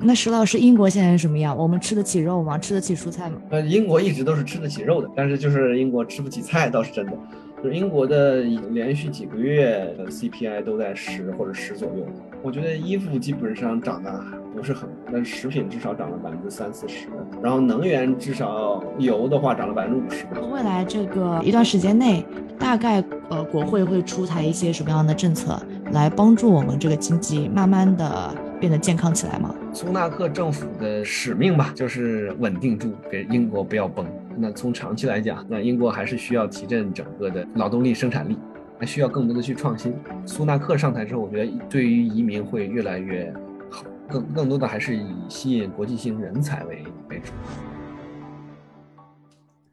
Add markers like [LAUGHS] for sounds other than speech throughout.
那石老师，英国现在是什么样？我们吃得起肉吗？吃得起蔬菜吗？呃，英国一直都是吃得起肉的，但是就是英国吃不起菜倒是真的。就是英国的连续几个月的 CPI 都在十或者十左右。我觉得衣服基本上涨得不是很，但食品至少涨了百分之三四十，然后能源至少油的话涨了百分之五十。未来这个一段时间内，大概呃国会会出台一些什么样的政策来帮助我们这个经济慢慢的变得健康起来吗？苏纳克政府的使命吧，就是稳定住，给英国不要崩。那从长期来讲，那英国还是需要提振整个的劳动力生产力，还需要更多的去创新。苏纳克上台之后，我觉得对于移民会越来越好，更更多的还是以吸引国际性人才为为主。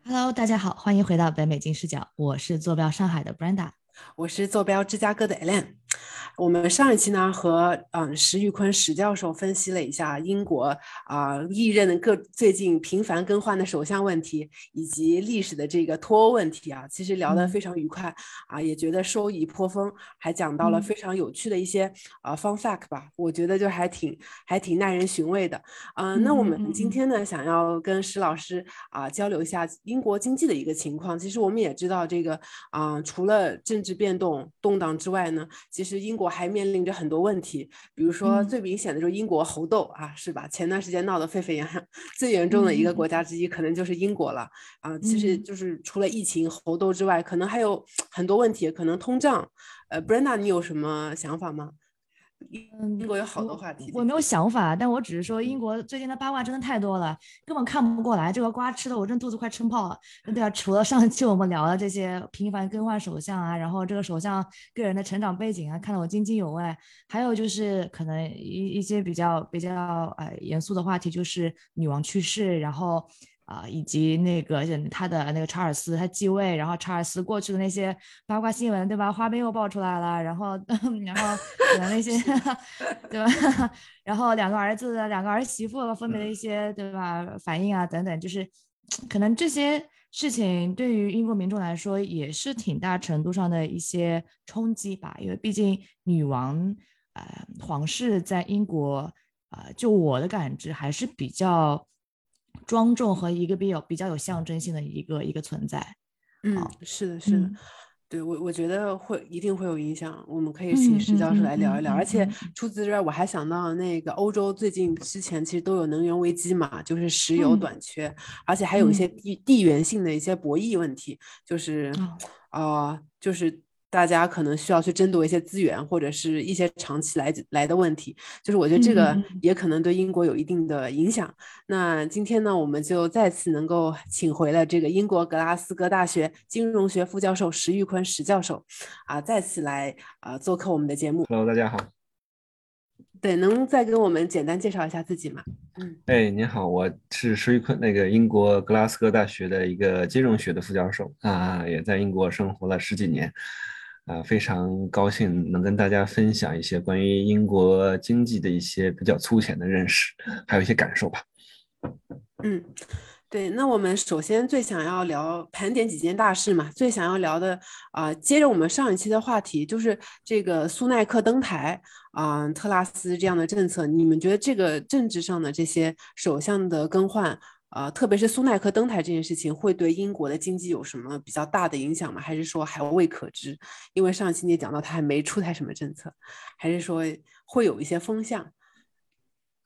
Hello，大家好，欢迎回到北美金视角，我是坐标上海的 Brenda，我是坐标芝加哥的 Ellen。我们上一期呢和嗯石玉坤石教授分析了一下英国啊历任的各最近频繁更换的首相问题，以及历史的这个脱欧问题啊，其实聊得非常愉快啊，也觉得收益颇丰，还讲到了非常有趣的一些啊 fun fact 吧，我觉得就还挺还挺耐人寻味的。嗯，那我们今天呢想要跟石老师啊交流一下英国经济的一个情况。其实我们也知道这个啊除了政治变动动荡之外呢，其实英国。我还面临着很多问题，比如说最明显的就是英国猴痘啊，是吧？前段时间闹得沸沸扬扬，最严重的一个国家之一可能就是英国了啊。其实就是除了疫情、猴痘之外，可能还有很多问题，可能通胀。呃，Brenda，你有什么想法吗？英国有好多话题，我没有想法，但我只是说英国最近的八卦真的太多了，根本看不过来。这个瓜吃的我真肚子快撑爆了。对啊，除了上期我们聊的这些频繁更换首相啊，然后这个首相个人的成长背景啊，看得我津津有味。还有就是可能一一些比较比较呃严肃的话题，就是女王去世，然后。啊，以及那个他的那个查尔斯他继位，然后查尔斯过去的那些八卦新闻，对吧？花边又爆出来了，然后 [LAUGHS] 然后可能那些 [LAUGHS] 对吧？[LAUGHS] 然后两个儿子、两个儿媳妇分别的一些对吧反应啊等等，就是可能这些事情对于英国民众来说也是挺大程度上的一些冲击吧，因为毕竟女王呃皇室在英国啊，就我的感知还是比较。庄重和一个比较比较有象征性的一个一个存在，嗯，是的，是的，对我我觉得会一定会有影响，我们可以请石教授来聊一聊。而且除此之外，我还想到那个欧洲最近之前其实都有能源危机嘛，就是石油短缺，而且还有一些地地缘性的一些博弈问题，就是啊，就是。大家可能需要去争夺一些资源，或者是一些长期来来的问题，就是我觉得这个也可能对英国有一定的影响。那今天呢，我们就再次能够请回了这个英国格拉斯哥大学金融学副教授石玉坤石教授，啊，再次来啊做客我们的节目。Hello，大家好。对，能再给我们简单介绍一下自己吗？嗯，哎，您好，我是石玉坤，那个英国格拉斯哥大学的一个金融学的副教授啊，也在英国生活了十几年。啊，非常高兴能跟大家分享一些关于英国经济的一些比较粗浅的认识，还有一些感受吧。嗯，对，那我们首先最想要聊盘点几件大事嘛，最想要聊的啊，接着我们上一期的话题，就是这个苏耐克登台啊，特拉斯这样的政策，你们觉得这个政治上的这些首相的更换？呃，特别是苏耐克登台这件事情，会对英国的经济有什么比较大的影响吗？还是说还未可知？因为上期你也讲到他还没出台什么政策，还是说会有一些风向？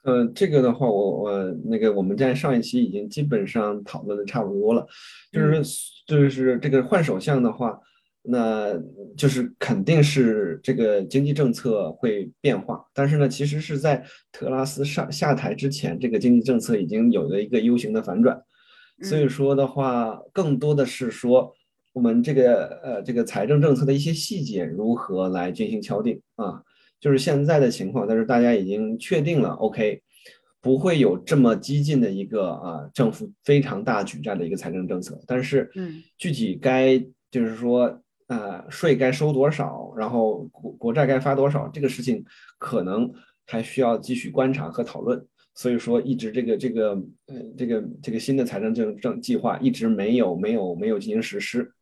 呃，这个的话，我我那个我们在上一期已经基本上讨论的差不多了，就是就是这个换首相的话。那就是肯定是这个经济政策会变化，但是呢，其实是在特拉斯上下台之前，这个经济政策已经有了一个 U 型的反转，所以说的话，更多的是说我们这个呃这个财政政策的一些细节如何来进行敲定啊，就是现在的情况，但是大家已经确定了，OK，不会有这么激进的一个啊政府非常大举债的一个财政政策，但是嗯，具体该就是说。呃，税该收多少，然后国国债该发多少，这个事情可能还需要继续观察和讨论。所以说，一直这个这个呃这个这个新的财政政政计划一直没有没有没有进行实施。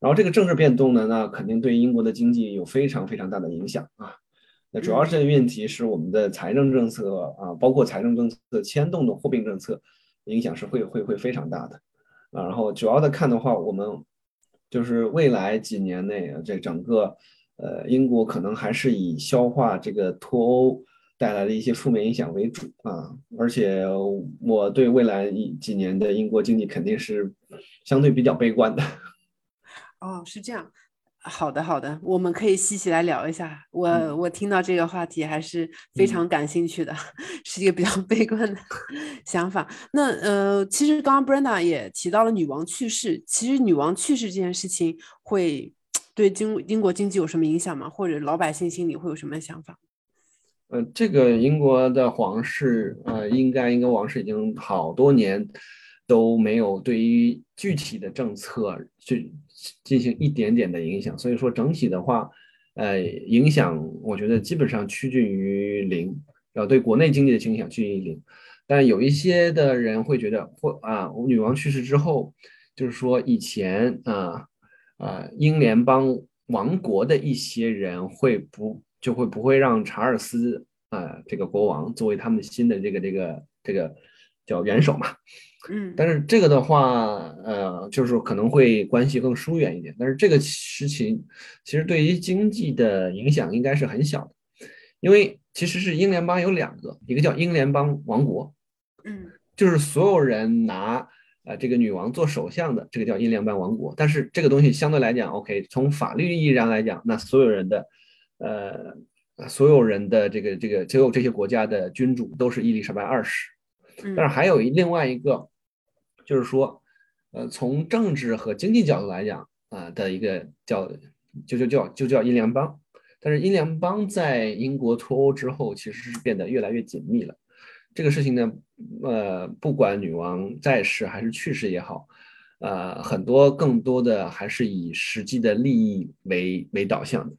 然后这个政治变动呢，那肯定对英国的经济有非常非常大的影响啊。那主要是问题是我们的财政政策啊，包括财政政策牵动的货币政策，影响是会会会非常大的啊。然后主要的看的话，我们就是未来几年内这整个呃英国可能还是以消化这个脱欧带来的一些负面影响为主啊。而且我对未来一几年的英国经济肯定是相对比较悲观的。[LAUGHS] 哦，是这样。好的，好的，我们可以细细来聊一下。我我听到这个话题还是非常感兴趣的，[LAUGHS] 是一个比较悲观的 [LAUGHS] 想法。那呃，其实刚刚 Brenda 也提到了女王去世，其实女王去世这件事情会对经英国经济有什么影响吗？或者老百姓心里会有什么想法？呃，这个英国的皇室，呃，应该英国王室已经好多年都没有对于具体的政策去。进行一点点的影响，所以说整体的话，呃，影响我觉得基本上趋近于零，要对国内经济的影响趋近于零。但有一些的人会觉得，或啊，女王去世之后，就是说以前啊啊英联邦王国的一些人会不就会不会让查尔斯啊这个国王作为他们新的这个这个这个叫元首嘛。嗯，但是这个的话，呃，就是可能会关系更疏远一点。但是这个事情其实对于经济的影响应该是很小的，因为其实是英联邦有两个，一个叫英联邦王国，嗯，就是所有人拿呃这个女王做首相的，这个叫英联邦王国。但是这个东西相对来讲，OK，从法律意义上来讲，那所有人的，呃，所有人的这个这个所有这些国家的君主都是伊丽莎白二世。但是还有一另外一个。就是说，呃，从政治和经济角度来讲，啊的一个叫就就叫就叫英联邦，但是英联邦在英国脱欧之后，其实是变得越来越紧密了。这个事情呢，呃，不管女王在世还是去世也好，呃，很多更多的还是以实际的利益为为导向的，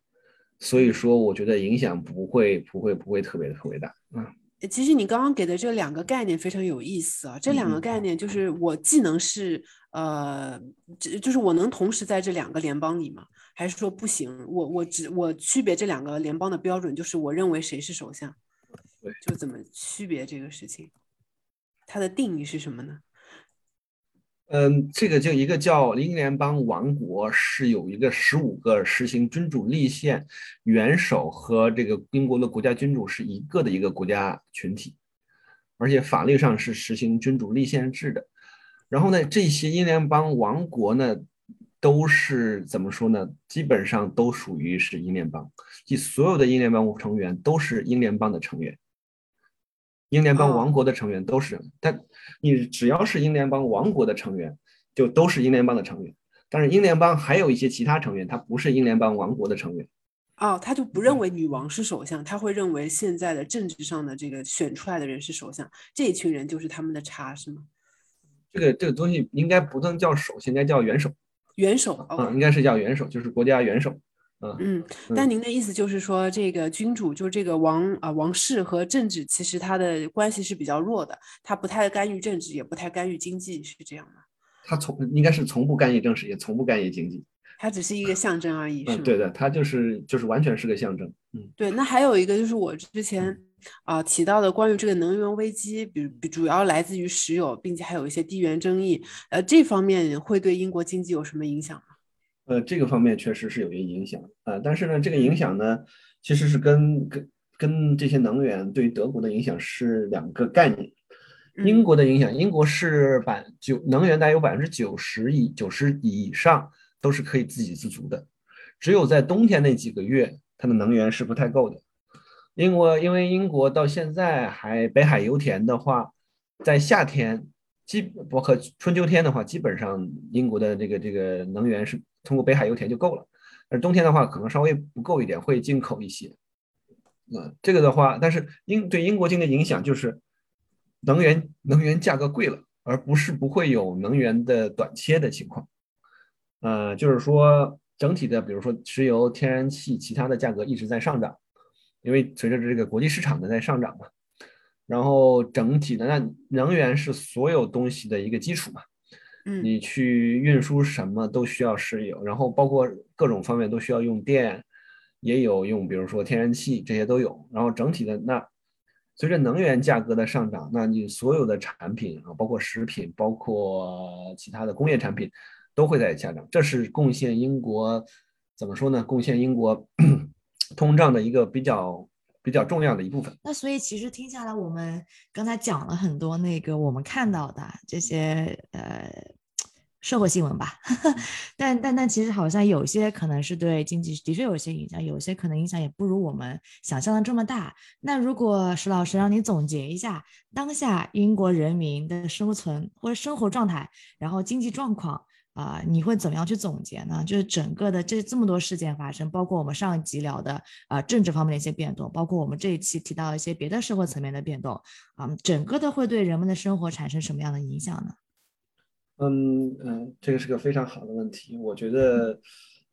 所以说，我觉得影响不会不会不会特别特别大，啊。其实你刚刚给的这两个概念非常有意思啊，这两个概念就是我既能是呃，这就是我能同时在这两个联邦里吗？还是说不行？我我只我区别这两个联邦的标准就是我认为谁是首相，就怎么区别这个事情？它的定义是什么呢？嗯，这个就一个叫英联邦王国，是有一个十五个实行君主立宪元首和这个英国的国家君主是一个的一个国家群体，而且法律上是实行君主立宪制的。然后呢，这些英联邦王国呢，都是怎么说呢？基本上都属于是英联邦，即所有的英联邦成员都是英联邦的成员。英联邦王国的成员都是，但你只要是英联邦王国的成员，就都是英联邦的成员。但是英联邦还有一些其他成员，他不是英联邦王国的成员。哦，他就不认为女王是首相，他会认为现在的政治上的这个选出来的人是首相，这一群人就是他们的差，是吗？这个这个东西应该不能叫首相，应该叫元首。元首啊，应该是叫元首，就是国家元首。嗯，但您的意思就是说，这个君主就是这个王啊，王室和政治其实他的关系是比较弱的，他不太干预政治，也不太干预经济，是这样吗？他从应该是从不干预政治，也从不干预经济，他只是一个象征而已，是吗？对的，他就是就是完全是个象征。嗯，对。那还有一个就是我之前啊提到的关于这个能源危机，比比主要来自于石油，并且还有一些地缘争议，呃，这方面会对英国经济有什么影响吗？呃，这个方面确实是有一些影响啊，但是呢，这个影响呢，其实是跟跟跟这些能源对于德国的影响是两个概念。英国的影响，英国是百九能源大约有百分之九十以九十以上都是可以自给自足的，只有在冬天那几个月，它的能源是不太够的。英国因为英国到现在还北海油田的话，在夏天基包括春秋天的话，基本上英国的这个这个能源是。通过北海油田就够了，而冬天的话可能稍微不够一点，会进口一些。嗯，这个的话，但是英对英国经济影响就是能源能源价格贵了，而不是不会有能源的短缺的情况。呃，就是说整体的，比如说石油、天然气其他的价格一直在上涨，因为随着这个国际市场的在上涨嘛。然后整体的那能源是所有东西的一个基础嘛。你去运输什么都需要石油，然后包括各种方面都需要用电，也有用，比如说天然气这些都有。然后整体的那随着能源价格的上涨，那你所有的产品啊，包括食品，包括其他的工业产品，都会在下降。这是贡献英国怎么说呢？贡献英国 [CLEARS THROAT] 通胀的一个比较。比较重要的一部分。那所以其实听下来，我们刚才讲了很多那个我们看到的这些呃社会新闻吧，[LAUGHS] 但但但其实好像有些可能是对经济的确有些影响，有些可能影响也不如我们想象的这么大。那如果石老师让你总结一下当下英国人民的生存或者生活状态，然后经济状况。啊，你会怎么样去总结呢？就是整个的这这么多事件发生，包括我们上一集聊的啊政治方面的一些变动，包括我们这一期提到一些别的社会层面的变动啊，整个的会对人们的生活产生什么样的影响呢？嗯嗯，这个是个非常好的问题，我觉得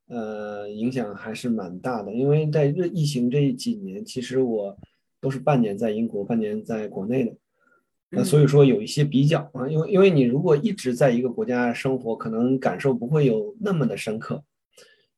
呃影响还是蛮大的，因为在疫疫情这几年，其实我都是半年在英国，半年在国内的。那所以说有一些比较啊，因为因为你如果一直在一个国家生活，可能感受不会有那么的深刻。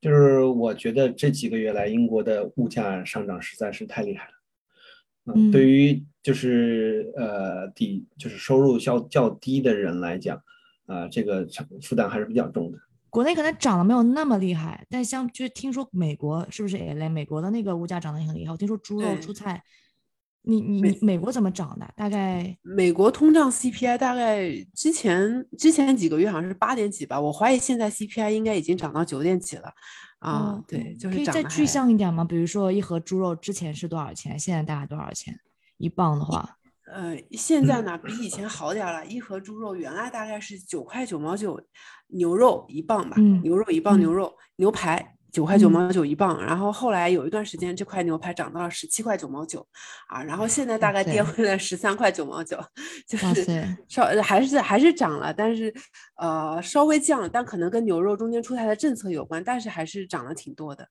就是我觉得这几个月来，英国的物价上涨实在是太厉害了。嗯，对于就是呃底就是收入较较低的人来讲，啊，这个负担还是比较重的。国内可能涨得没有那么厉害，但像就听说美国是不是也累？美国的那个物价涨得也很厉害。我听说猪肉、蔬菜。你你你美国怎么涨的？大概美国通胀 CPI 大概之前之前几个月好像是八点几吧，我怀疑现在 CPI 应该已经涨到九点几了。啊，对，就是可以再具象一点吗？比如说一盒猪肉之前是多少钱？现在大概多少钱一磅的话？呃，现在呢比以前好点了，一盒猪肉原来大概是九块九毛九，牛肉一磅吧，牛肉一磅牛肉牛排。九块九毛九一磅，然后后来有一段时间这块牛排涨到了十七块九毛九，啊，然后现在大概跌回了十三块九毛九，就是稍还是还是涨了，但是呃稍微降了，但可能跟牛肉中间出台的政策有关，但是还是涨了挺多的。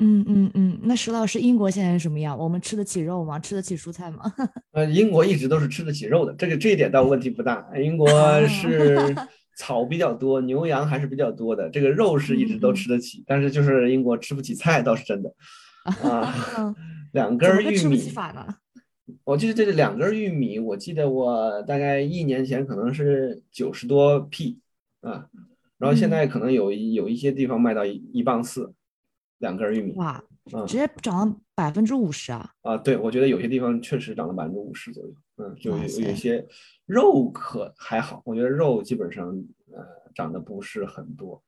嗯嗯嗯，那石老师，英国现在是什么样？我们吃得起肉吗？吃得起蔬菜吗？[LAUGHS] 呃，英国一直都是吃得起肉的，这个这一点倒问题不大。英国是。[LAUGHS] 草比较多，牛羊还是比较多的。这个肉是一直都吃得起，但是就是英国吃不起菜，倒是真的 [LAUGHS] 啊。两根玉米，我记得这两根玉米，我记得我大概一年前可能是九十多 p 啊，然后现在可能有有一些地方卖到一一磅四，两根玉米。哇，直接涨了百分之五十啊！啊，对，我觉得有些地方确实涨了百分之五十左右。嗯，就有有些。肉可还好，我觉得肉基本上呃涨得不是很多，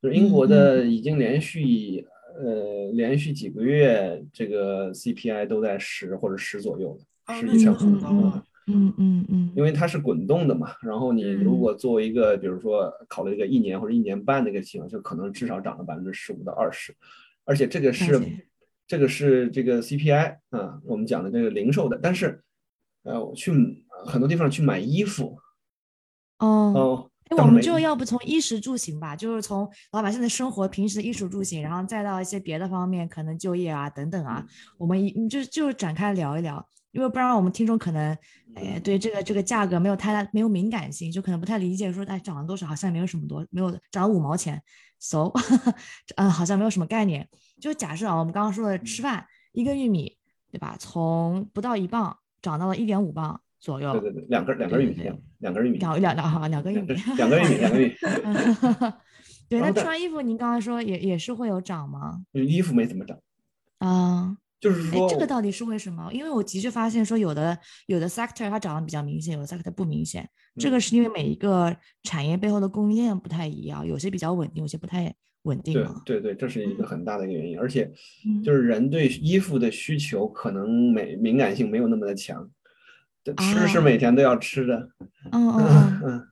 就是英国的已经连续呃连续几个月这个 CPI 都在十或者十左右的，十以上。嗯嗯嗯，因为它是滚动的嘛，然后你如果作为一个比如说考虑一个一年或者一年半的一个情况，就可能至少涨了百分之十五到二十，而且这个是这个是这个 CPI 啊，我们讲的这个零售的，但是呃我去。很多地方去买衣服，哦，哎，我们就要不从衣食住行吧，就是从老百姓的生活、平时的衣食住行，然后再到一些别的方面，可能就业啊等等啊，我们一就就展开聊一聊，因为不然我们听众可能，哎，对这个这个价格没有太大没有敏感性，就可能不太理解，说哎涨了多少，好像没有什么多，没有涨了五毛钱，so，[LAUGHS] 嗯，好像没有什么概念。就假设啊，我们刚刚说的吃饭，一根玉米，对吧？从不到一磅涨到了一点五磅。左右，对对对，两根两根玉米，两两根玉米，两两两好两根玉米，两根玉米，两根玉米。对，那穿衣服，您刚刚说也也是会有涨吗？衣服没怎么涨啊，就是说，这个到底是为什么？因为我的确发现说，有的有的 sector 它涨得比较明显，有的 sector 不明显。这个是因为每一个产业背后的供应链不太一样，有些比较稳定，有些不太稳定。对对对，这是一个很大的一个原因。而且，就是人对衣服的需求可能美敏感性没有那么的强。吃是每天都要吃的，嗯 [LAUGHS] 嗯嗯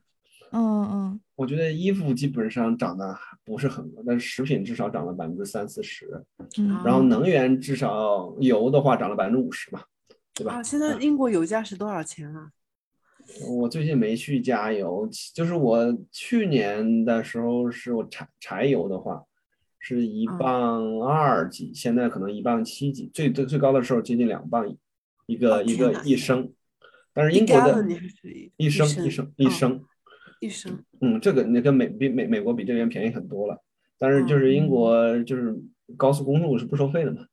嗯嗯，我觉得衣服基本上涨得不是很多，但是食品至少涨了百分之三四十，然后能源至少油的话涨了百分之五十吧，对吧？啊，现在英国油价是多少钱啊？我最近没去加油，就是我去年的时候是我柴柴油的话是一磅二几，现在可能一磅七几，最最最高的时候接近两磅一个一个一升。但是英国的一升一升一升一升，嗯，这个那跟美比美美国比这边便宜很多了。但是就是英国就是高速公路是不收费的嘛，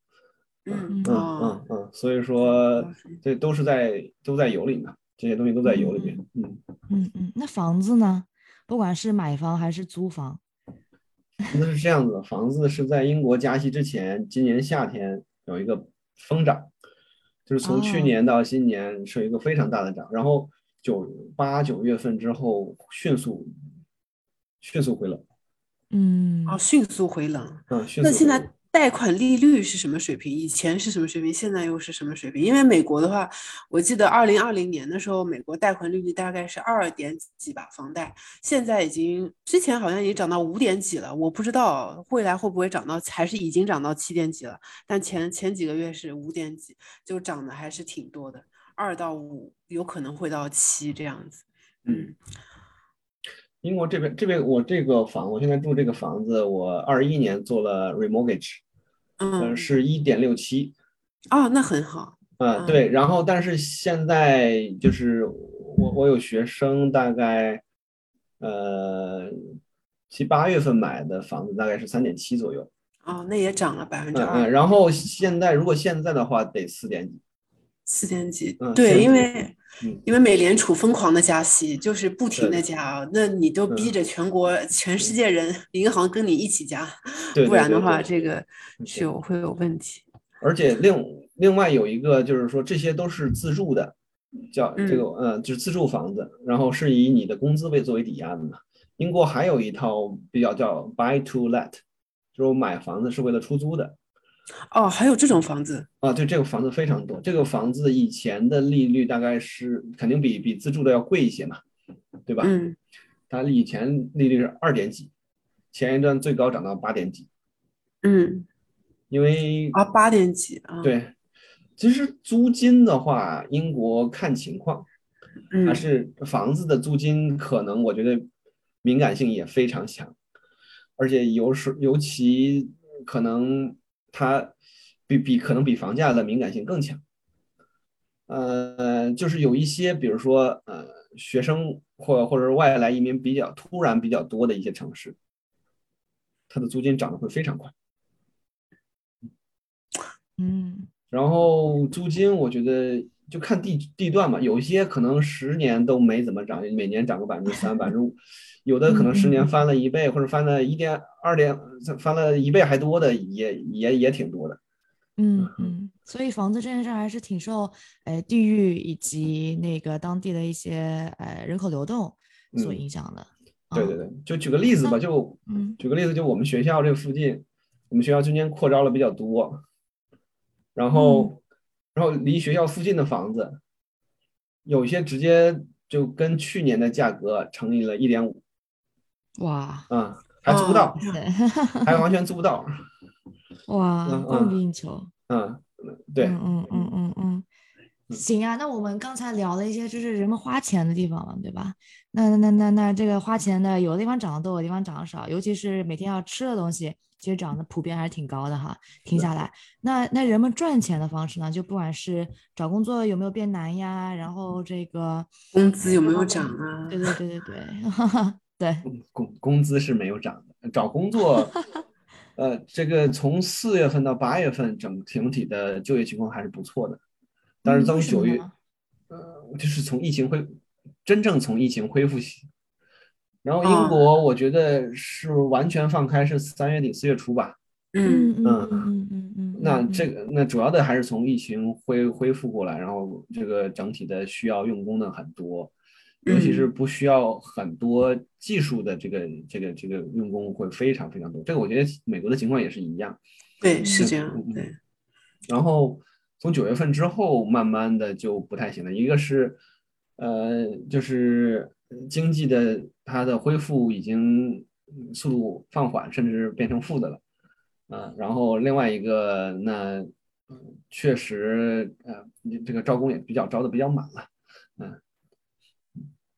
嗯。嗯。哦嗯嗯，所以说这都是在都在油里面，这些东西都在油里面。嗯，嗯嗯，那房子呢？不管是买房还是租房，那是这样子的，房子是在英国加息之前，今年夏天有一个疯涨，就是从去哦。年到今年是一个非常大的涨，然后九八九月份之后迅速迅速回冷，嗯哦，迅速回冷。嗯，迅那现在贷款利率是什么水平？以前是什么水平？现在又是什么水平？因为美国的话，我记得二零二零年的时候，美国贷款利率大概是二点几吧，房贷，现在已经之前好像已经涨到五点几了，我不知道未来会不会涨到，还是已经涨到七点几了。但前前几个月是五点几，就涨的还是挺多的，二到五有可能会到七这样子。嗯英国这边这边我这个房，我现在住这个房子，我二一年做了 remortgage，呃，嗯，是一点六七，哦，那很好。啊，对，然后但是现在就是我我有学生大概呃七八月份买的房子大概是三点七左右，哦，那也涨了百分之嗯嗯，二，然后现在如果现在的话得四点几，四点几嗯。对，因为嗯因为美联储疯狂的加息，就是不停的加啊，那你都逼嗯着全国全世界人银行跟你一起加，不然的话，这个对是有会有问题。而且另另外有一个就是说这些都是自住的，叫这个呃就是自住房子，然后是以你的工资为作为抵押的嘛。英国还有一套比较叫 buy to let，就是我买房子是为了出租的。哦，还有这种房子，啊，对，这个房子非常多。这个房子以前的利率大概是肯定比比自住的要贵一些嘛，对吧？嗯，它以前利率是二点几，前一段最高涨到八点几，嗯，因为啊，八点几啊，，对，其实租金的话，英国看情况，嗯还是房子的租金可能我觉得敏感性也非常强，而且有时尤其可能它比比可能比房价的敏感性更强。呃，就是有一些，比如说呃，学生或或者是外来移民比较突然比较多的一些城市，它的租金涨得会非常快。嗯然后租金，我觉得就看地地段嘛，有一些可能十年都没怎么涨，每年涨个百分之三、百分之五，有的可能十年翻了一倍，或者翻了一点二点，翻了一倍还多的，也也也挺多的。嗯嗯，所以房子这件事儿还是挺受呃地域以及那个当地的一些呃人口流动所嗯影响的。啊。对对对，就举个例子吧，就嗯。举个例子，就我们学校这个附近，我们学校今年扩招了比较多，然后然后离学校附近的房子，有一些直接就跟去年的价格乘以了一点五哇，嗯，还租不到，对，[LAUGHS] 还完全租不到。[LAUGHS] 哇，嗯供嗯不应求。嗯，对，嗯嗯嗯嗯嗯，行啊，那我们刚才聊了一些就是人们花钱的地方嘛，对吧？那那那那这个花钱的，有的地方涨得多，有的地方涨得少，尤其是每天要吃的东西，其实涨得普遍还是挺高的哈。停下来，那那人们赚钱的方式呢，就不管是找工作有没有变难呀，然后这个工资有没有涨啊？对对对对对，[LAUGHS] 对，工工资是没有涨的，找工作，[LAUGHS] 呃，这个从四月份到八月份，整整体的就业情况还是不错的，但是嗯为什么从九月呢，呃，就是从疫情恢，真正从疫情恢复起，然后哦。英国我觉得是完全放开是三月底四月初吧，嗯嗯嗯嗯，嗯那这个那主要的还是从疫情恢恢复过来，然后这个整体的需要用工的很多，尤其是嗯不需要很多技术的这个这个这个用工会非常非常多。这个我觉得美国的情况也是一样。对，是这嗯样，嗯对，然后从九月份之后，慢慢的就不太行了。一个是呃，就是经济的它的恢复已经嗯速度放缓，甚至变成负的了。啊，然后另外一个，那嗯确实，呃，你这个招工也比较招的比较满了，嗯，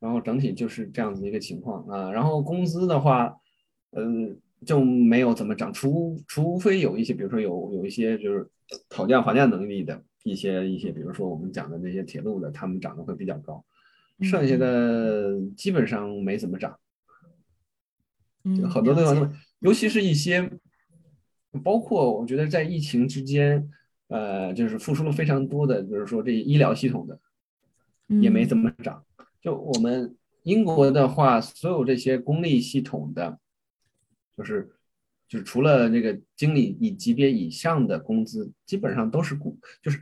然后整体就是这样子一个情况啊。然后工资的话，嗯，就没有怎么涨，除除非有一些，比如说有有一些就是讨价还价能力的一些一些，比如说我们讲的那些铁路的，他们涨得会比较高，剩下的基本上没怎么涨。嗯很多地方都，尤其是一些，包括我觉得在疫情之间，呃，就是付出了非常多的，比如说这医疗系统的，也没怎么涨。就我们英国的话，所有这些公立系统的，就是就是除了这个经理以级别以上的工资，基本上都是固，就是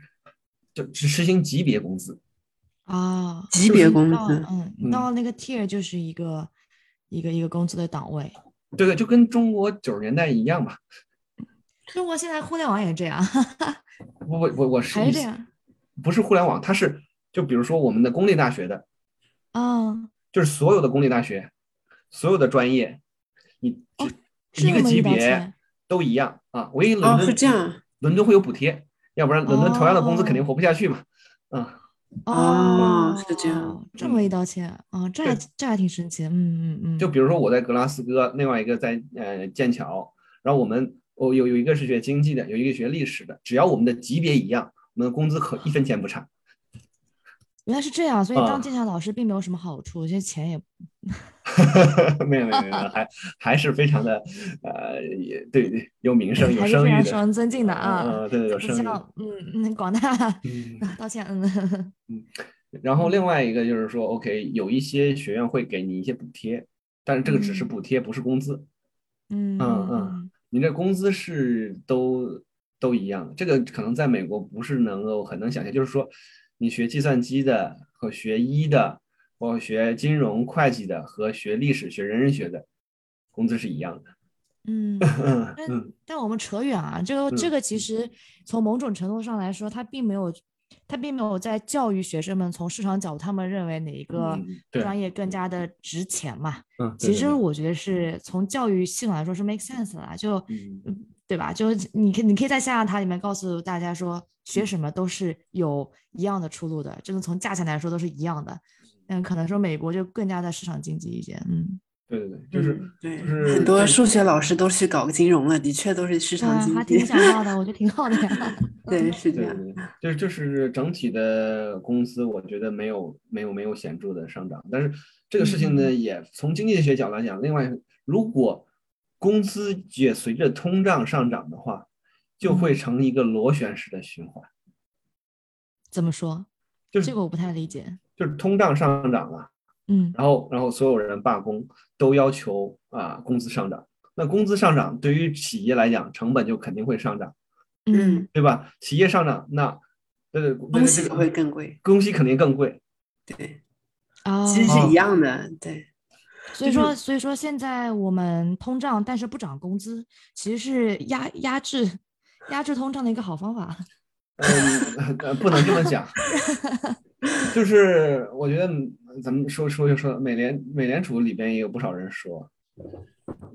就只实行级别工资。啊，级别工资，嗯，到那个 tier 就是一个一个一个工资的档位。对对，就跟中国九十年代一样吧。中国现在互联网也这样。我我我我是还是这样，不是互联网，它是就比如说我们的公立大学的，嗯，就是所有的公立大学，所有的专业，你一个级别都一样啊。唯一伦敦是这样，伦敦会有补贴，要不然伦敦同样的工资肯定活不下去嘛。嗯。哦，是这样，这么一刀切啊，这还这还挺神奇的。嗯嗯嗯。就比如说我在格拉斯哥，另外一个在呃剑桥，然后我们。我有有一个是学经济的，有一个学历史的，只要我们的级别一样，我们的工资可一分钱不差。原来是这样，所以当剑桥老师并没有什么好处，这些钱也 [LAUGHS] 没有没有没有，还还是非常的呃，也对对，有名声有声誉的，受人尊敬的啊，对对有声誉。嗯嗯，广大 [LAUGHS] 道歉嗯嗯。然后另外一个就是说，OK，有一些学院会给你一些补贴，但是这个只是补贴，不是工资。嗯嗯嗯。你这工资是都都一样，这个可能在美国不是能够很能想象。就是说，你学计算机的和学医的，或学金融会计的和学历史学人人学的，工资是一样的。[LAUGHS] 嗯，但但我们扯远啊，这个这个其实从某种程度上来说，它并没有。他并没有在教育学生们从市场角度，他们认为哪一个专业更加的值钱嘛？嗯，其实我觉得是从教育系统来说是 make sense 的，就对吧？就是你可你可以在象牙塔里面告诉大家说，学什么都是有一样的出路的，真的从价钱来说都是一样的。嗯，可能说美国就更加的市场经济一些，嗯。对对对，就是对，就是很多数学老师都去搞金融了，的确都是市场经济，还挺想要的，我觉得挺好的呀。[LAUGHS] 对，[LAUGHS] 是这样，就是就是整体的工资，我觉得没有没有没有显著的上涨，但是这个事情呢，也从经济学角度来讲，另外，如果工资也随着通胀上涨的话，就会成一个螺旋式的循环。怎么说？就是这个我不太理解。就是通胀上涨了。嗯，然后，然后所有人罢工，都要求啊工资上涨。那工资上涨对于企业来讲，成本就肯定会上涨，嗯，对吧？企业上涨，那对对，东西会更贵，东西肯定更贵，对，啊，其实是一样的，对。所以说，所以说现在我们通胀，但是不涨工资，其实是压压制压制通胀的一个好方法。嗯，不能这么讲，[LAUGHS] 就是我觉得。咱们说说就说，美联美联储里边也有不少人说，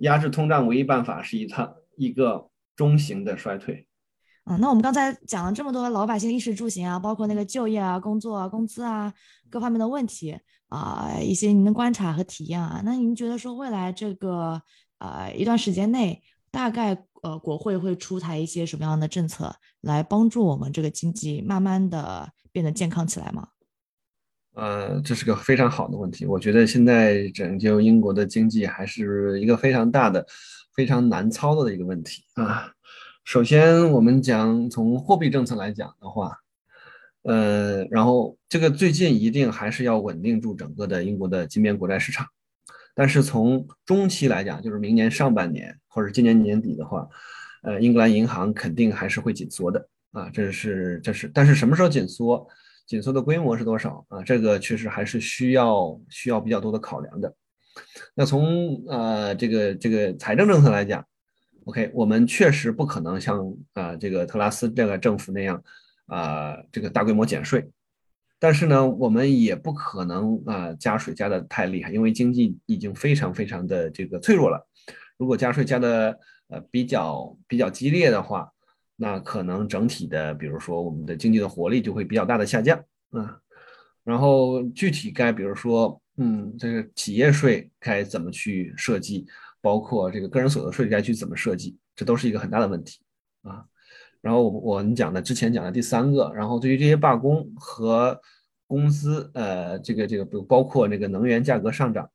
压制通胀唯一办法是一趟一个中型的衰退。嗯，那我们刚才讲了这么多老百姓衣食住行啊，包括那个就业啊、工作啊、工资啊各方面的问题啊，一些您的观察和体验啊，那您觉得说未来这个呃一段时间内，大概呃国会会出台一些什么样的政策来帮助我们这个经济慢慢的变得健康起来吗？呃，这是个非常好的问题。我觉得现在拯救英国的经济还是一个非常大的、非常难操作的一个问题啊。首先，我们讲从货币政策来讲的话，呃，然后这个最近一定还是要稳定住整个的英国的金边国债市场。但是从中期来讲，就是明年上半年或者今年年底的话，呃，英格兰银行肯定还是会紧缩的啊。这是这是，但是什么时候紧缩？紧缩的规模是多少啊？这个确实还是需要需要比较多的考量的。那从呃这个这个财政政策来讲，OK，我们确实不可能像啊这个特拉斯这个政府那样啊这个大规模减税，但是呢，我们也不可能啊加税加的太厉害，因为经济已经非常非常的这个脆弱了。如果加税加的呃比较比较激烈的话，那可能整体的，比如说我们的经济的活力就会比较大的下降啊。然后具体该比如说，嗯，这个企业税该怎么去设计，包括这个个人所得税该去怎么设计，这都是一个很大的问题啊。然后我我们讲的之前讲的第三个，然后对于这些罢工和工资，呃，这个这个不包括那个能源价格上涨，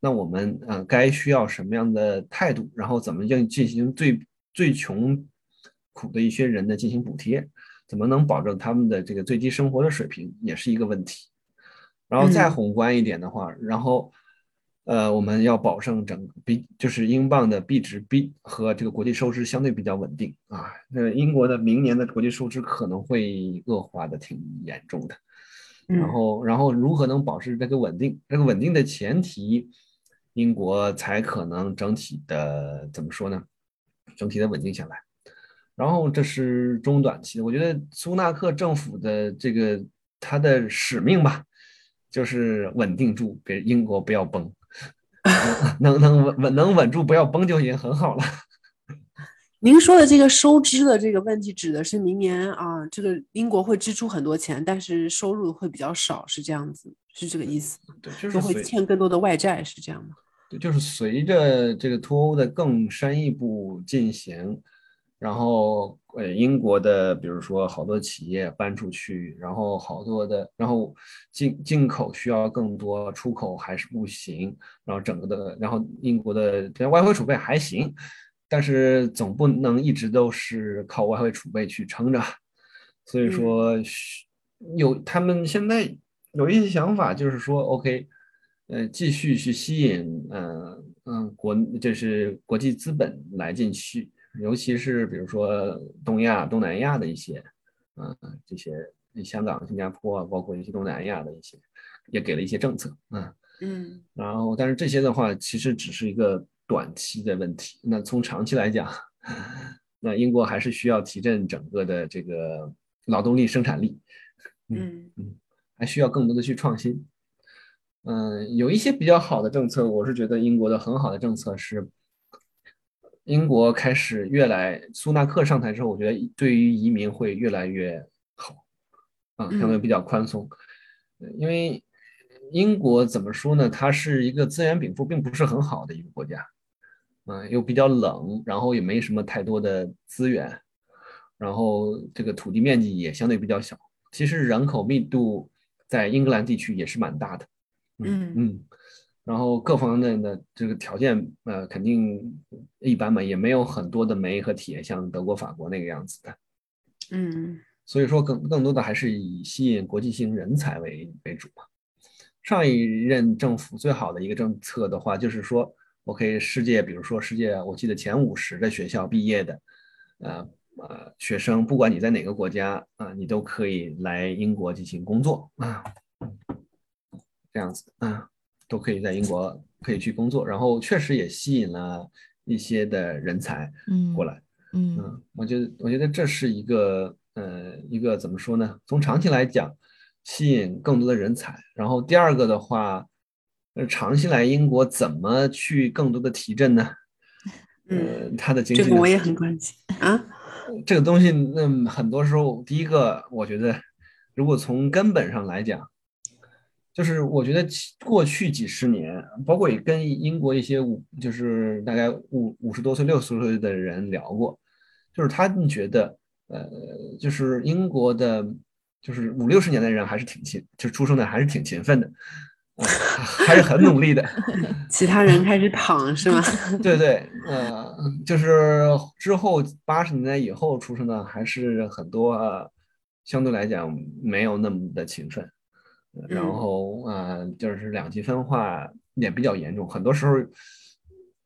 那我们呃该需要什么样的态度，然后怎么样进行最最穷。苦的一些人的进行补贴，怎么能保证他们的这个最低生活的水平，也是一个问题。然后再宏观一点的话，然后。呃，我们要保证整比就是英镑的币值比和这个国际收支相对比较稳定啊。那英国的明年的国际收支可能会恶化的挺严重的。然后，然后如何能保持这个稳定？这个稳定的前提，英国才可能整体的怎么说呢？整体的稳定下来。然后这是中短期的，我觉得苏纳克政府的这个他的使命吧，就是稳定住，给英国不要崩。[LAUGHS] 能能稳稳能稳住，不要崩就已经很好了。[LAUGHS] 您说的这个收支的这个问题，指的是明年啊，这个英国会支出很多钱，但是收入会比较少，是这样子，是这个意思对，就是会欠更多的外债，是这样吗？对，就是随着这个脱欧的更深一步进行。然后，呃，英国的，比如说好多企业搬出去，然后好多的，然后进进口需要更多，出口还是不行，然后整个的，然后英国的这外汇储备还行，但是总不能一直都是靠外汇储备去撑着，所以说有他们现在有一些想法，就是说，OK，呃，继续去吸引，嗯嗯，国就是国际资本来进去。尤其是比如说东亚、东南亚的一些，嗯，这些香港、新加坡啊，包括一些东南亚的一些，也给了一些政策，嗯嗯。然后，但是这些的话，其实只是一个短期的问题。那从长期来讲，[LAUGHS] 那英国还是需要提振整个的这个劳动力生产力，嗯嗯，还需要更多的去创新。嗯，有一些比较好的政策，我是觉得英国的很好的政策是。英国开始越来，苏纳克上台之后，我觉得对于移民会越来越好，啊，相对比较宽松。因为英国怎么说呢？它是一个资源禀赋并不是很好的一个国家，嗯，又比较冷，然后也没什么太多的资源，然后这个土地面积也相对比较小。其实人口密度在英格兰地区也是蛮大的，嗯嗯。然后各方面的这个条件，呃，肯定一般嘛，也没有很多的煤和铁，像德国、法国那个样子的。嗯，所以说更更多的还是以吸引国际性人才为为主嘛。上一任政府最好的一个政策的话，就是说，OK，世界，比如说世界，我记得前五十的学校毕业的，呃呃，学生，不管你在哪个国家啊，你都可以来英国进行工作啊，这样子啊。都可以在英国可以去工作，然后确实也吸引了一些的人才过来。嗯嗯，我觉得我觉得这是一个呃一个怎么说呢？从长期来讲，吸引更多的人才。然后第二个的话，呃，长期来英国怎么去更多的提振呢？嗯，它的经济这个我也很关心啊。这个东西，那很多时候，第一个我觉得，如果从根本上来讲。就是我觉得过去几十年，包括也跟英国一些五，就是大概五五十多岁、六十岁的人聊过，就是他们觉得，呃，就是英国的，就是五六十年的人还是挺勤，就出生的还是挺勤奋的，[LAUGHS] 还是很努力的。[LAUGHS] 其他人开始躺是吗？[LAUGHS] 对对，呃，就是之后八十年代以后出生的，还是很多，相对来讲没有那么的勤奋。然后啊，就是两极分化也比较严重，很多时候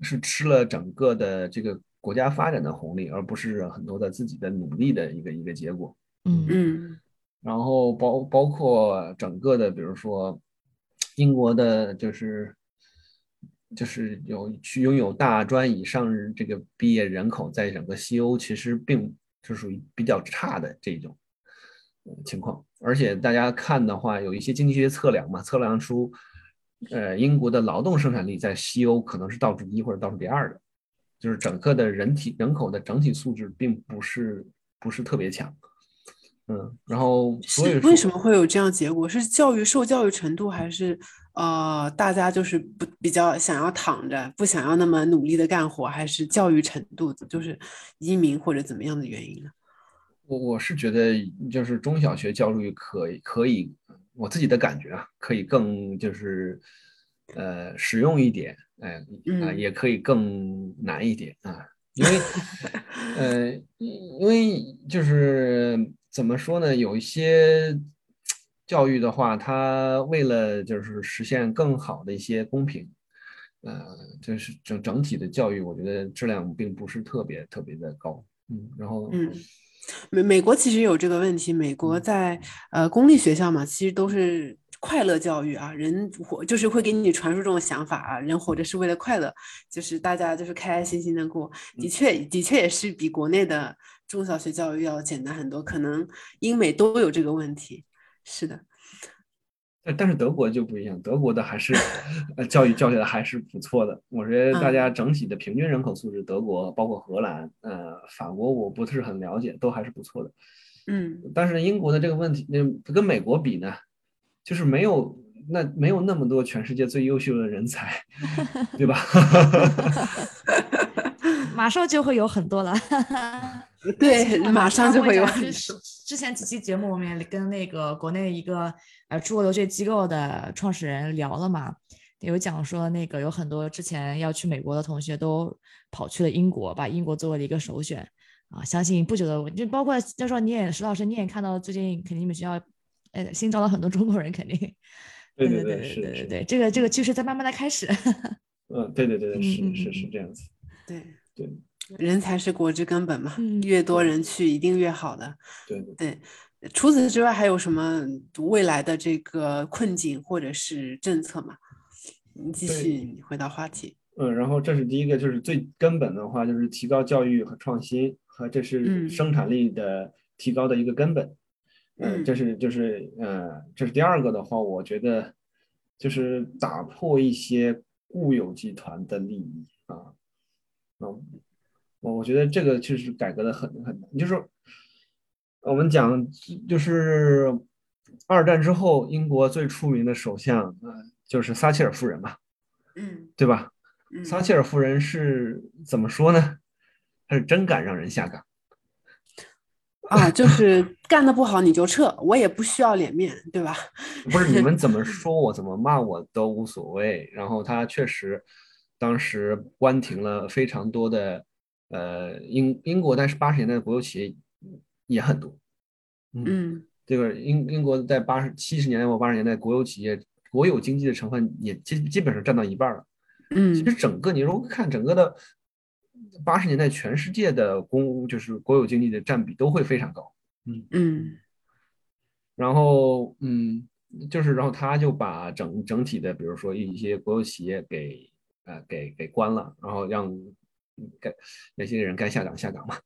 是吃了整个的这个国家发展的红利，而不是很多的自己的努力的一个一个结果。嗯嗯。然后包包括整个的，比如说英国的，就是就是有去拥有大专以上这个毕业人口，在整个西欧其实并是属于比较差的这种情况。而且大家看的话，有一些经济学测量嘛，测量出，呃，英国的劳动生产力在西欧可能是倒数一或者倒数第二的，就是整个的人体人口的整体素质并不是不是特别强，嗯，然后所以为什么会有这样结果？是教育受教育程度，还是呃大家就是不比较想要躺着，不想要那么努力的干活，还是教育程度就是移民或者怎么样的原因呢？我我是觉得，就是中小学教育可以可以，我自己的感觉啊，可以更就是，呃，实用一点，哎，啊，也可以更难一点啊，因为，呃，因为就是怎么说呢？有一些教育的话，它为了就是实现更好的一些公平，呃，就是整整体的教育，我觉得质量并不是特别特别的高。嗯，然后嗯，美美国其实有这个问题，美国在呃公立学校嘛，其实都是快乐教育啊，人活就是会给你传输这种想法啊，人活着是为了快乐，就是大家就是开开心心的过。的确，的确也是比国内的中小学教育要简单很多，可能英美都有这个问题。是的。但但是德国就不一样，德国的还是呃教育教学的还是不错的。我觉得大家整体的平均人口素质，德国包括荷兰，呃，法国我不是很了解，都还是不错的。嗯，但是英国的这个问题，那跟美国比呢，就是没有那没有那么多全世界最优秀的人才，[LAUGHS] 对吧？[LAUGHS] 马上就会有很多了。对，马上就会有。之前几期节目我们也跟那个国内一个呃出国留学机构的创始人聊了嘛，有讲说那个有很多之前要去美国的同学都跑去了英国，把英国作为了一个首选啊。相信不久的，就包括就说你也石老师你也看到最近肯定你们学校呃新招了很多中国人，肯定。对 [LAUGHS] 对对对对对对，这个这个趋势在慢慢的开始。[LAUGHS] 嗯，对对对对，是是是这样子。对对。人才是国之根本嘛，越多人去一定越好的。对对，除此之外还有什么未来的这个困境或者是政策吗？你继续回到话题。嗯，然后这是第一个，就是最根本的话，就是提高教育和创新，和这是生产力的提高的一个根本。嗯，这是就是呃，这是第二个的话，我觉得就是打破一些固有集团的利益啊，嗯。我我觉得这个确实改革的很很，就是我们讲，就是二战之后，英国最出名的首相，呃，就是撒切尔夫人嘛，嗯，对吧？撒切尔夫人是怎么说呢？她是真敢让人下岗啊，就是干的不好你就撤，我也不需要脸面对吧？不是你们怎么 [LAUGHS] 说我怎么骂我都无所谓。然后他确实当时关停了非常多的。呃，英英国但是八十年代的国有企业也很多，嗯，这个英英国在八十七十年代或八十年代国有企业国有经济的成分也基基本上占到一半了，嗯，其实整个你如果看整个的八十年代全世界的公就是国有经济的占比都会非常高，嗯嗯，然后嗯就是然后他就把整整体的比如说一些国有企业给呃给给关了，然后让。该那些人该下岗下岗嘛，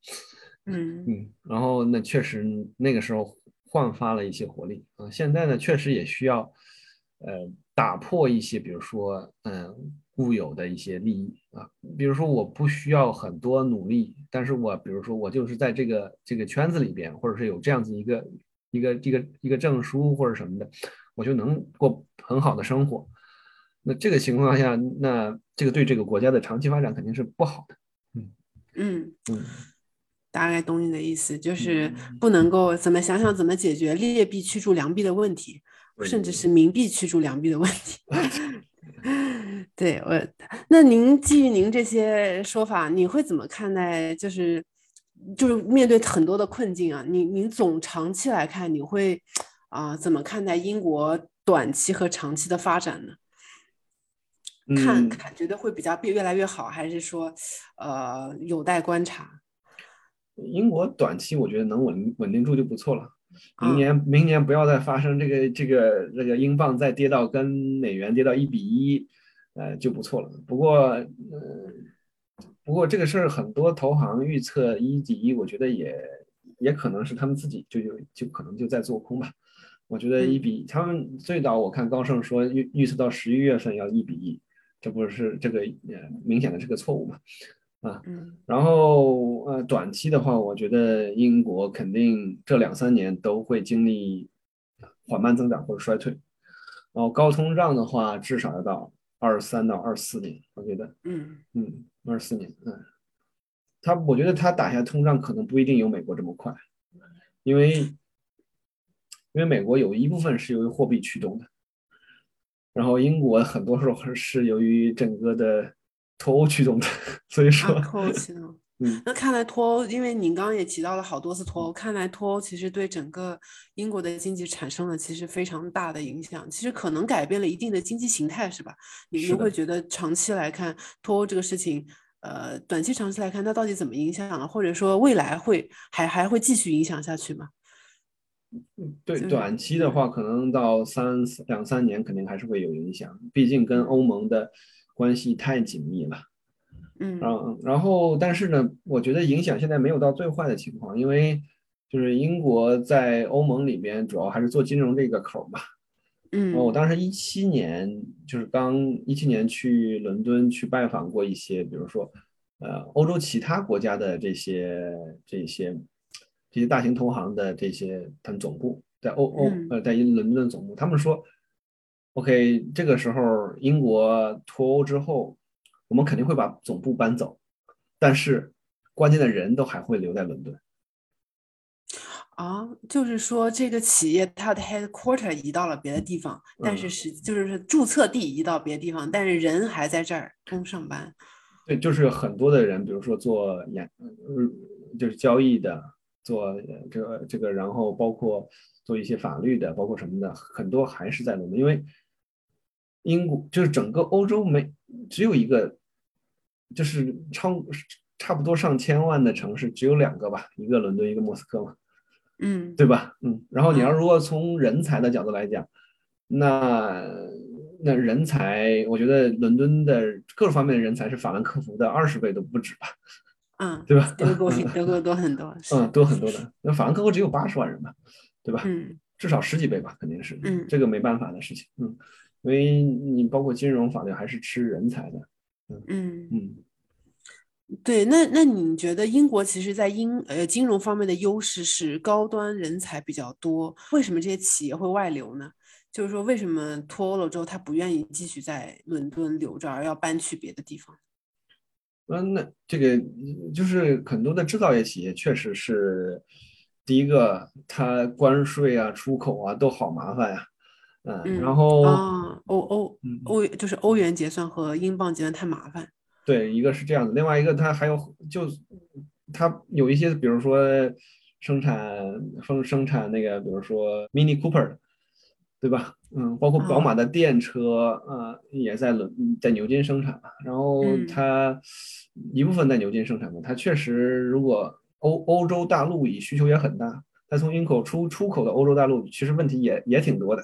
嗯 [LAUGHS] 嗯，然后那确实那个时候焕发了一些活力啊。现在呢，确实也需要呃打破一些，比如说嗯固有的一些利益啊，比如说我不需要很多努力，但是我比如说我就是在这个这个圈子里边，或者是有这样子一个一个一个一个证书或者什么的，我就能过很好的生活。那这个情况下，那这个对这个国家的长期发展肯定是不好的。嗯嗯，大概懂你的意思，就是不能够怎么想想怎么解决劣币驱逐良币的问题，甚至是民币驱逐良币的问题。[LAUGHS] 对我，那您基于您这些说法，你会怎么看待？就是就是面对很多的困境啊，您您总长期来看，你会啊怎么看待英国短期和长期的发展呢？看看觉得会比较变越来越好，还是说，呃，有待观察。英国短期我觉得能稳稳定住就不错了。明年明年不要再发生这个这个这个英镑再跌到跟美元跌到一比一，呃就不错了。不过，呃，不过这个事儿很多投行预测一比一，我觉得也也可能是他们自己就有就可能就在做空吧。我觉得一比他们最早我看高盛说预预测到十一月份要一比一。这不是这个呃明显的这个错误嘛？啊，然后呃短期的话，我觉得英国肯定这两三年都会经历缓慢增长或者衰退，然后高通胀的话，至少要到二三到二四年，我觉得，嗯嗯，二四年，嗯，他我觉得他打下通胀可能不一定有美国这么快，因为因为美国有一部分是由于货币驱动的。然后英国很多时候是由于整个的脱欧驱动的，所以说脱欧驱动，[LAUGHS] 嗯，那看来脱欧，因为您刚刚也提到了好多次脱欧，看来脱欧其实对整个英国的经济产生了其实非常大的影响，其实可能改变了一定的经济形态，是吧？你是的们会觉得长期来看脱欧这个事情，呃，短期、长期来看，它到底怎么影响了，或者说未来会还还会继续影响下去吗？对，短期的话，可能到三两三年肯定还是会有影响，毕竟跟欧盟的关系太紧密了。嗯嗯，然后但是呢，我觉得影响现在没有到最坏的情况，因为就是英国在欧盟里面主要还是做金融这个口儿嘛。嗯我当时一七年就是刚一七年去伦敦去拜访过一些，比如说呃欧洲其他国家的这些这些这些大型投行的这些他们总部在欧欧嗯呃在伦敦总部，他们说，OK 这个时候英国脱欧之后，我们肯定会把总部搬走，但是关键的人都还会留在伦敦。啊，就是说这个企业它的 headquarter 移到了别的地方，但是嗯是就是注册地移到别的地方，但是人还在这儿公上班。对，就是很多的人，比如说做研，呃就是交易的，做呃这个这个，然后包括做一些法律的，包括什么的，很多还是在伦敦，因为英国就是整个欧洲没只有一个，就是超差不多上千万的城市只有两个吧，一个伦敦，一个莫斯科嘛，嗯对吧？嗯，然后你要嗯如果从人才的角度来讲，那那人才，我觉得伦敦的各方面的人才是法兰克福的二十倍都不止吧，嗯，对吧？德国比德国多很多。嗯，多很多的。那法兰克福只有八十万人吧，对吧？嗯至少十几倍吧，肯定是，嗯这个没办法的事情，嗯，因为你包括金融法律还是吃人才的，嗯，嗯。对，那那你觉得英国其实在英呃金融方面的优势是高端人才比较多，为什么这些企业会外流呢？就是说，为什么脱欧了之后，他不愿意继续在伦敦留着，而要搬去别的地方？嗯，那这个就是很多的制造业企业确实是，第一个，它关税啊、出口啊都好麻烦呀、嗯，嗯，然后啊，欧欧嗯欧就是欧元结算和英镑结算太麻烦。对，一个是这样的，另外一个它还有就它有一些，比如说生产生生产那个，比如说 Mini Cooper，对吧？嗯，包括宝马的电车，呃，也在伦在牛津生产嘛。然后嗯它一部分在牛津生产的，它确实如果欧欧洲大陆以需求也很大，它从英口出出口的欧洲大陆其实问题也也挺多的，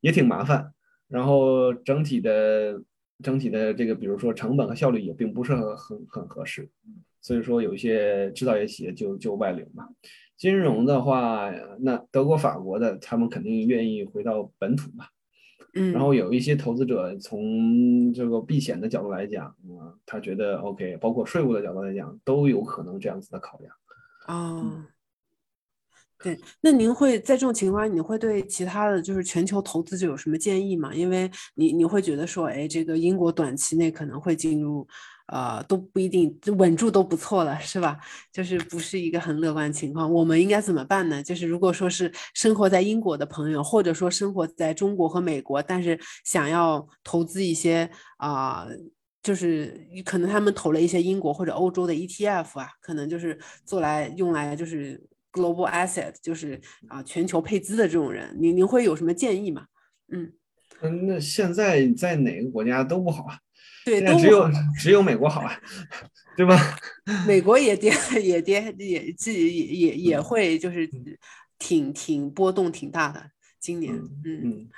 也挺麻烦。然后整体的整体的这个，比如说成本和效率也并不是很很很合适，所以说有一些制造业企业就就外流嘛。金融的话，那德国、法国的他们肯定愿意回到本土嘛。嗯，然后有一些投资者从这个避险的角度来讲，啊、他觉得 OK，包括税务的角度来讲，都有可能这样子的考量。哦，对，那您会在这种情况下，你会对其他的就是全球投资者有什么建议吗？因为你你会觉得说，哎，这个英国短期内可能会进入，呃，都不一定就稳住都不错了，是吧？就是不是一个很乐观情况。我们应该怎么办呢？就是如果说是生活在英国的朋友，或者说生活在中国和美国，但是想要投资一些啊。就是可能他们投了一些英国或者欧洲的 ETF 啊，可能就是做来用来就是 global asset，就是啊全球配资的这种人，您您会有什么建议吗？嗯，嗯，那现在在哪个国家都不好啊，对，现在只有只有美国好啊，[LAUGHS] 对吧？美国也跌也跌也自己也也也嗯会就是挺挺波动挺大的，今年嗯嗯嗯，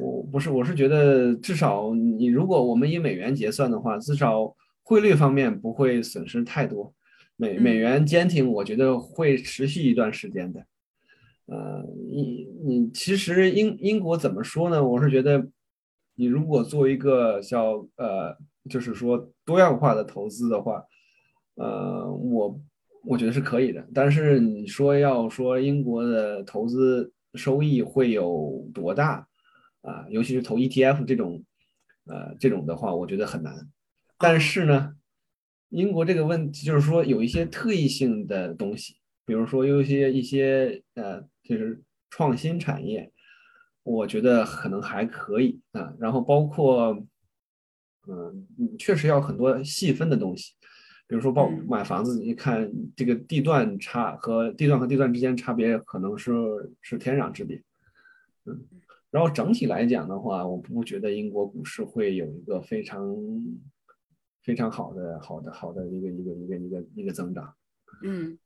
我不是，我是觉得至少你如果我们以美元结算的话，至少汇率方面不会损失太多。美美嗯元坚挺，我觉得会持续一段时间的。呃，你你其实英英国怎么说呢？我是觉得，你如果做一个叫呃，就是说多样化的投资的话，呃，我我觉得是可以的。但是你说要说英国的投资收益会有多大啊？尤其是投 ETF 这种，呃，这种的话，我觉得很难。但是呢，英国这个问题就是说有一些特异性的东西，比如说有一些一些呃，就是创新产业，我觉得可能还可以啊。然后包括，嗯，确实要很多细分的东西，比如说包买房子，你看这个地段差和地段和地段之间差别可能是是天壤之别。嗯，然后整体来讲的话，我不觉得英国股市会有一个非常非常好的好的好的一个一个一个一个一个增长。嗯，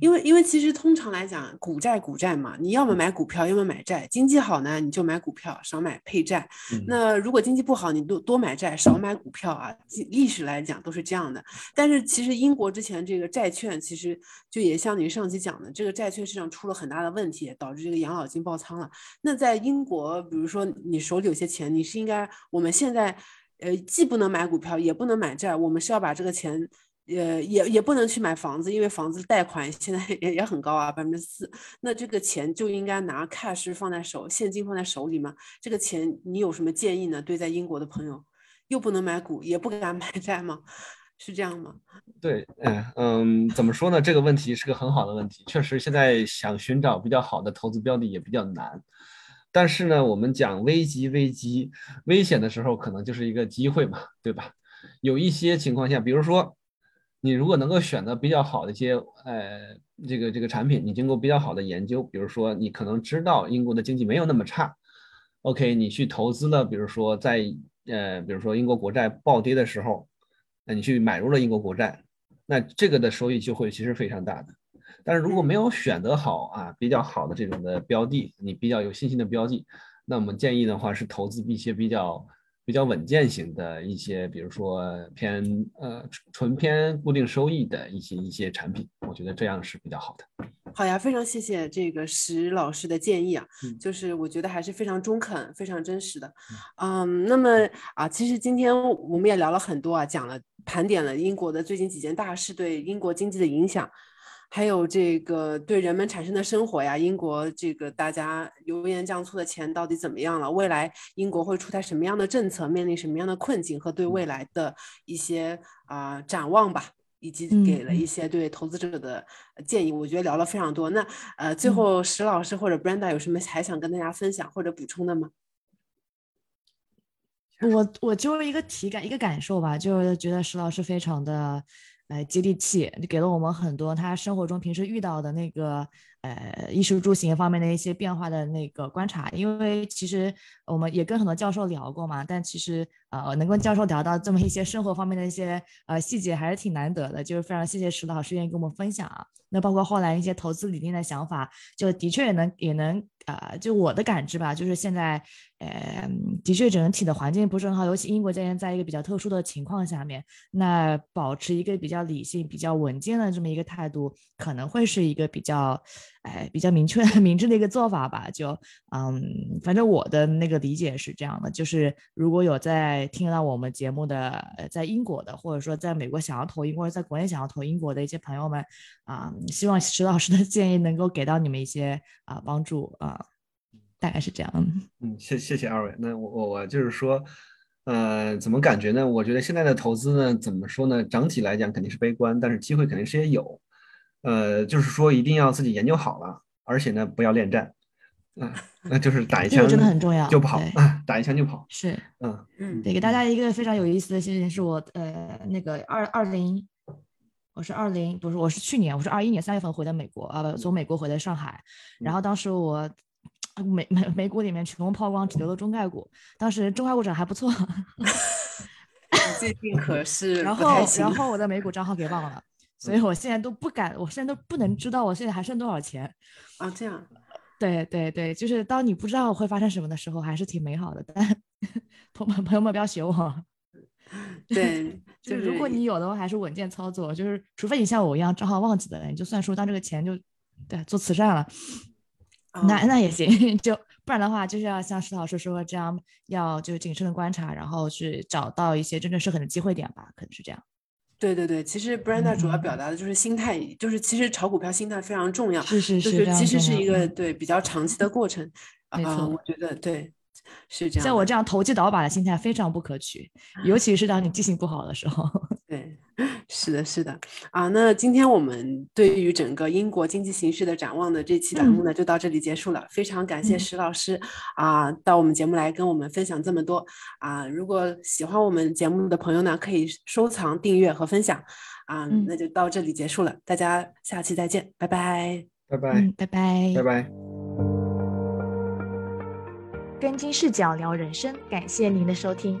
因为因为其实通常来讲，股债股债嘛，你要么买股票，要么买债。经济好呢，你就买股票，少买配债。嗯那如果经济不好，你多多买债，少买股票啊。历历史来讲都是这样的。但是其实英国之前这个债券，其实就也像您上期讲的，这个债券市场出了很大的问题，导致这个养老金爆仓了。那在英国，比如说你手里有些钱，你是应该我们现在呃既不能买股票，也不能买债，我们是要把这个钱。呃，也也不能去买房子，因为房子贷款现在 [LAUGHS] 也也很高啊，百分之四。那这个钱就应该拿 cash 放在手，现金放在手里嘛。这个钱你有什么建议呢？对在英国的朋友，又不能买股，也不敢买债吗？是这样吗？对，嗯嗯，怎么说呢？这个问题是个很好的问题，确实现在想寻找比较好的投资标的也比较难。但是呢，我们讲危机危机，危险的时候可能就是一个机会嘛，对吧？有一些情况下，比如说你如果能够选择比较好的一些呃这个这个产品，你经过比较好的研究，比如说你可能知道英国的经济没有那么差，OK，你去投资了，比如说在呃比如说英国国债暴跌的时候，那你去买入了英国国债，那这个的收益就会其实非常大的。但是如果没有选择好啊比较好的这种的标的，你比较有信心的标的，那我们建议的话是投资一些比较比较稳健型的一些，比如说偏呃纯偏固定收益的一些一些产品，我觉得这样是比较好的。好呀，非常谢谢这个石老师的建议啊，嗯就是我觉得还是非常中肯、非常真实的。嗯，那么啊，其实今天我们也聊了很多啊，讲了盘点了英国的最近几件大事对英国经济的影响，还有这个对人们产生的生活呀，英国这个大家油盐酱醋的钱到底怎么样了？未来英国会出台什么样的政策，面临什么样的困境和对未来的一些啊、展望吧。以及嗯给了一嗯些对投资者的建议，我觉得聊了非常多。那呃，最嗯后石老师或者 Brenda 有什么还想跟大家分享或者补充的吗？我我就是一个体感一个感受吧，就是觉得石老师非常的，呃，接地气，给了我们很多他生活中平时遇到的那个，呃，衣食住行方面的一些变化的那个观察。因为其实我们也跟很多教授聊过嘛，但其实呃，能跟教授聊到这么一些生活方面的一些呃细节，还是挺难得的。就是非常谢谢石老师愿意跟我们分享啊。那包括后来一些投资理念的想法，就的确也能也能啊、就我的感知吧，就是现在，呃，的确整体的环境不是很好，尤其英国这边在一个比较特殊的情况下面，那保持一个比较理性、比较稳健的这么一个态度，可能会是一个比较，哎，比较明确、[LAUGHS] 明智的一个做法吧。就，嗯，反正我的那个理解是这样的，就是如果有在听到我们节目的，呃，在英国的，或者说在美国想要投英，或者在国内想要投英国的一些朋友们，啊、希望石老师的 [LAUGHS] 建议能够给到你们一些啊、帮助啊、大概是这样。嗯，谢谢谢二位。那我我我就是说，呃，怎么感觉呢？我觉得现在的投资呢，怎么说呢？整体来讲肯定是悲观，但是机会肯定是也有。呃，就是说一定要自己研究好了，而且呢，不要恋战。啊、那就是打一枪这个真的很重要就跑对啊，打一枪就跑。是，嗯嗯对，给大家一个非常有意思的事情是我呃那个二二零，我是二零不是我是去年我是二一年三月份回的美国啊不从美国回的上海，然后当时我美美美股里面全部抛光，只留了中概股，当时中概股涨还不错，[LAUGHS] 最近可是然后然后我的美股账号给忘了，所以我现在都不敢，我现在都不能知道我现在还剩多少钱。啊，这样 [LAUGHS] 对对对，就是当你不知道会发生什么的时候，还是挺美好的。但 [LAUGHS] 朋朋友们不要学我，[LAUGHS] 对，就是如果你有的话，还是稳健操作。就是除非你像我一样账号忘记了，你就算说当这个钱就对做慈善了，那啊那也行。就不然的话，就是要像石老师说这样，要就是谨慎的观察，然后去找到一些真正适合的机会点吧，可能是这样。对对对，其实 Brenda 主要嗯表达的就是心态，就是其实炒股票心态非常重要，是是，就是其实是一个对比较长期的过程啊，没错我觉得对是这样。像我这样投机倒把的心态非常不可取，尤其是当你记性不好的时候。对，是的，是的啊。那今天我们对于整个英国经济形势的展望的这期栏目呢，就到这里结束了。非常感谢嗯石老师啊，到我们节目来跟我们分享这么多啊。如果喜欢我们节目的朋友呢，可以收藏、订阅和分享啊，嗯那就到这里结束了，大家下期再见，拜拜。拜拜，嗯，拜拜，拜拜。跟金视角聊人生，感谢您的收听，